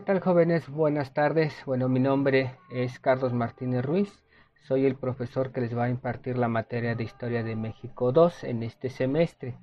tal jóvenes? Buenas tardes. Bueno, mi nombre es Carlos Martínez Ruiz. Soy el profesor que les va a impartir la materia de Historia de México 2 en este semestre.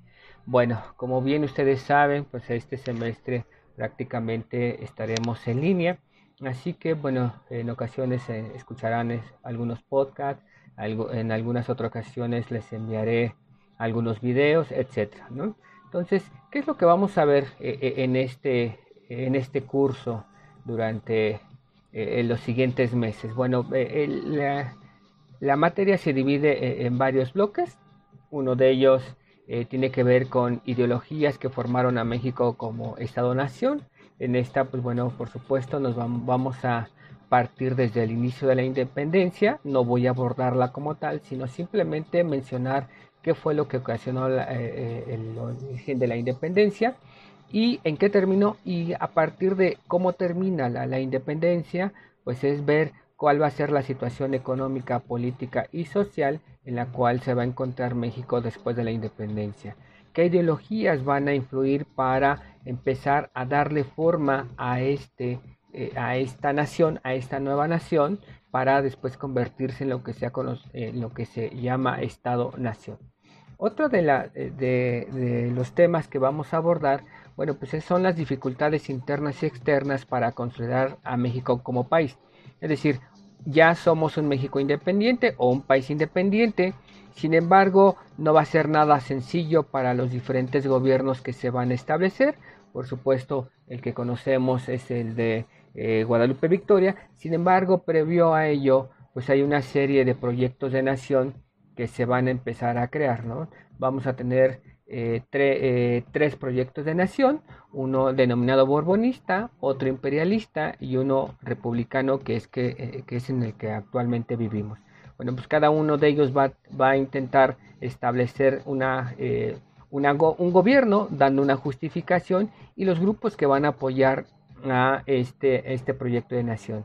Bueno, como bien ustedes saben, pues este semestre prácticamente estaremos en línea. Así que, bueno, en ocasiones eh, escucharán algunos podcasts, en algunas otras ocasiones les enviaré algunos videos, etcétera, ¿no? Entonces, ¿qué es lo que vamos a ver eh, eh, en este en este curso durante eh, los siguientes meses? Bueno, eh, la, materia se divide eh, en varios bloques. Uno de ellos tiene que ver con ideologías que formaron a México como Estado-Nación. En esta, pues bueno, por supuesto, nos vamos a partir desde el inicio de la independencia. No voy a abordarla como tal, sino simplemente mencionar qué fue lo que ocasionó el origen de la independencia y en qué terminó y a partir de cómo termina la, independencia, pues es ver cuál va a ser la situación económica, política y social en la cual se va a encontrar México después de la independencia. ¿Qué ideologías van a influir para empezar a darle forma a, este, eh, a esta nación, a esta nueva nación, para después convertirse en lo que, sea, en lo que se llama Estado-Nación? Otro de, la, eh, de los temas que vamos a abordar bueno, pues son las dificultades internas y externas para consolidar a México como país. Es decir, ya somos un México independiente o un país independiente, sin embargo, no va a ser nada sencillo para los diferentes gobiernos que se van a establecer. Por supuesto, el que conocemos es el de eh, Guadalupe Victoria. Sin embargo, previo a ello, pues hay una serie de proyectos de nación que se van a empezar a crear, ¿no? Vamos a tener eh, eh, tres proyectos de nación, uno denominado borbonista, otro imperialista y uno republicano que es, que, eh, que es en el que actualmente vivimos. Bueno, pues cada uno de ellos va, va a intentar establecer una, un gobierno dando una justificación y los grupos que van a apoyar a este, este proyecto de nación.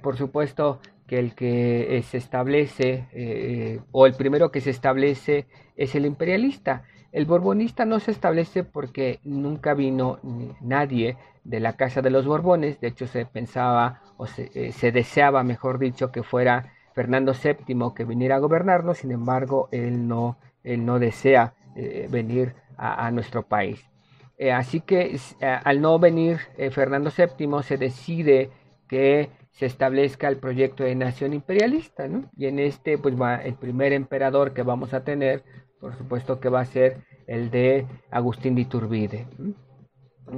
por supuesto que el que se establece o el primero que se establece es el imperialista. El borbonista no se establece porque nunca vino nadie de la casa de los Borbones, de hecho se pensaba o se, eh, deseaba, mejor dicho, que fuera Fernando VII que viniera a gobernarnos, sin embargo, él no, él no desea eh, venir a, nuestro país. Eh, así que al no venir Fernando VII se decide que se establezca el proyecto de nación imperialista, ¿no? Y en este, pues va el primer emperador que vamos a tener por supuesto que va a ser el de Agustín de Iturbide,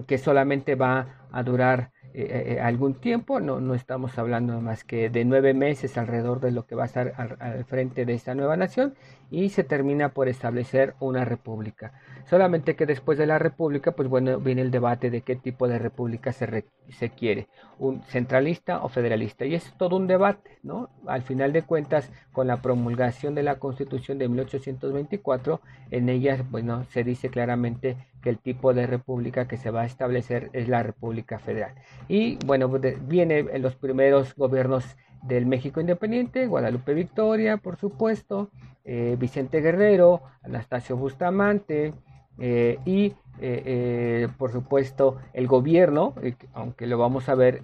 que solamente va a durar eh, eh, eh, algún tiempo, no, no estamos hablando más que de nueve meses alrededor de lo que va a estar al, frente de esta nueva nación y se termina por establecer una república. Solamente que después de la república, pues bueno, viene el debate de qué tipo de república se, se quiere, un centralista o federalista. Y es todo un debate, ¿no? Al final de cuentas, con la promulgación de la constitución de 1824, en ella, bueno, se dice claramente que el tipo de república que se va a establecer es la República Federal. Y bueno, viene en los primeros gobiernos del México Independiente, Guadalupe Victoria, por supuesto, eh, Vicente Guerrero, Anastasio Bustamante eh, y eh, por supuesto el gobierno, aunque lo vamos a ver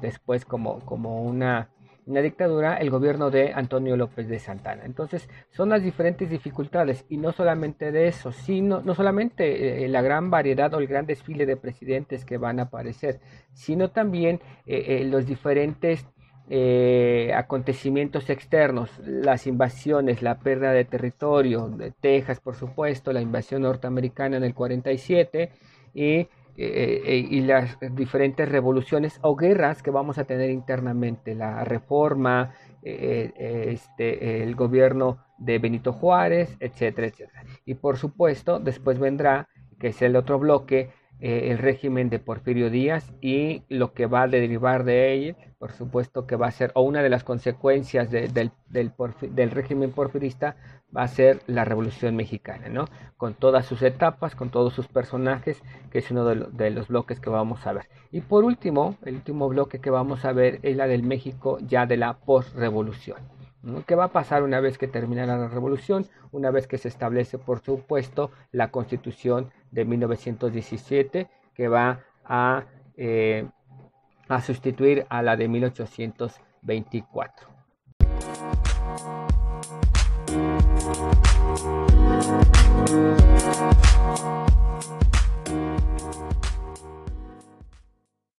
después como, como una una dictadura el gobierno de Antonio López de Santana. Entonces son las diferentes dificultades y no solamente de eso, sino no solamente eh, la gran variedad o el gran desfile de presidentes que van a aparecer, sino también eh, eh, los diferentes acontecimientos externos, las invasiones, la pérdida de territorio, de Texas por supuesto, la invasión norteamericana en el 47 y eh, eh, y las diferentes revoluciones o guerras que vamos a tener internamente, la reforma, eh, este, el gobierno de Benito Juárez, etcétera, etcétera. Y por supuesto, después vendrá, que es el otro bloque, eh, el régimen de Porfirio Díaz y lo que va a derivar de él, por supuesto que va a ser, o una de las consecuencias del, del, régimen porfirista va a ser la Revolución Mexicana, ¿no? Con todas sus etapas, con todos sus personajes, que es uno de, de los bloques que vamos a ver. Y por último, el último bloque que vamos a ver es la del México ya de la postrevolución. ¿Qué va a pasar una vez que termine la revolución? Una vez que se establece, por supuesto, la constitución de 1917, que va a, eh, a sustituir a la de 1824.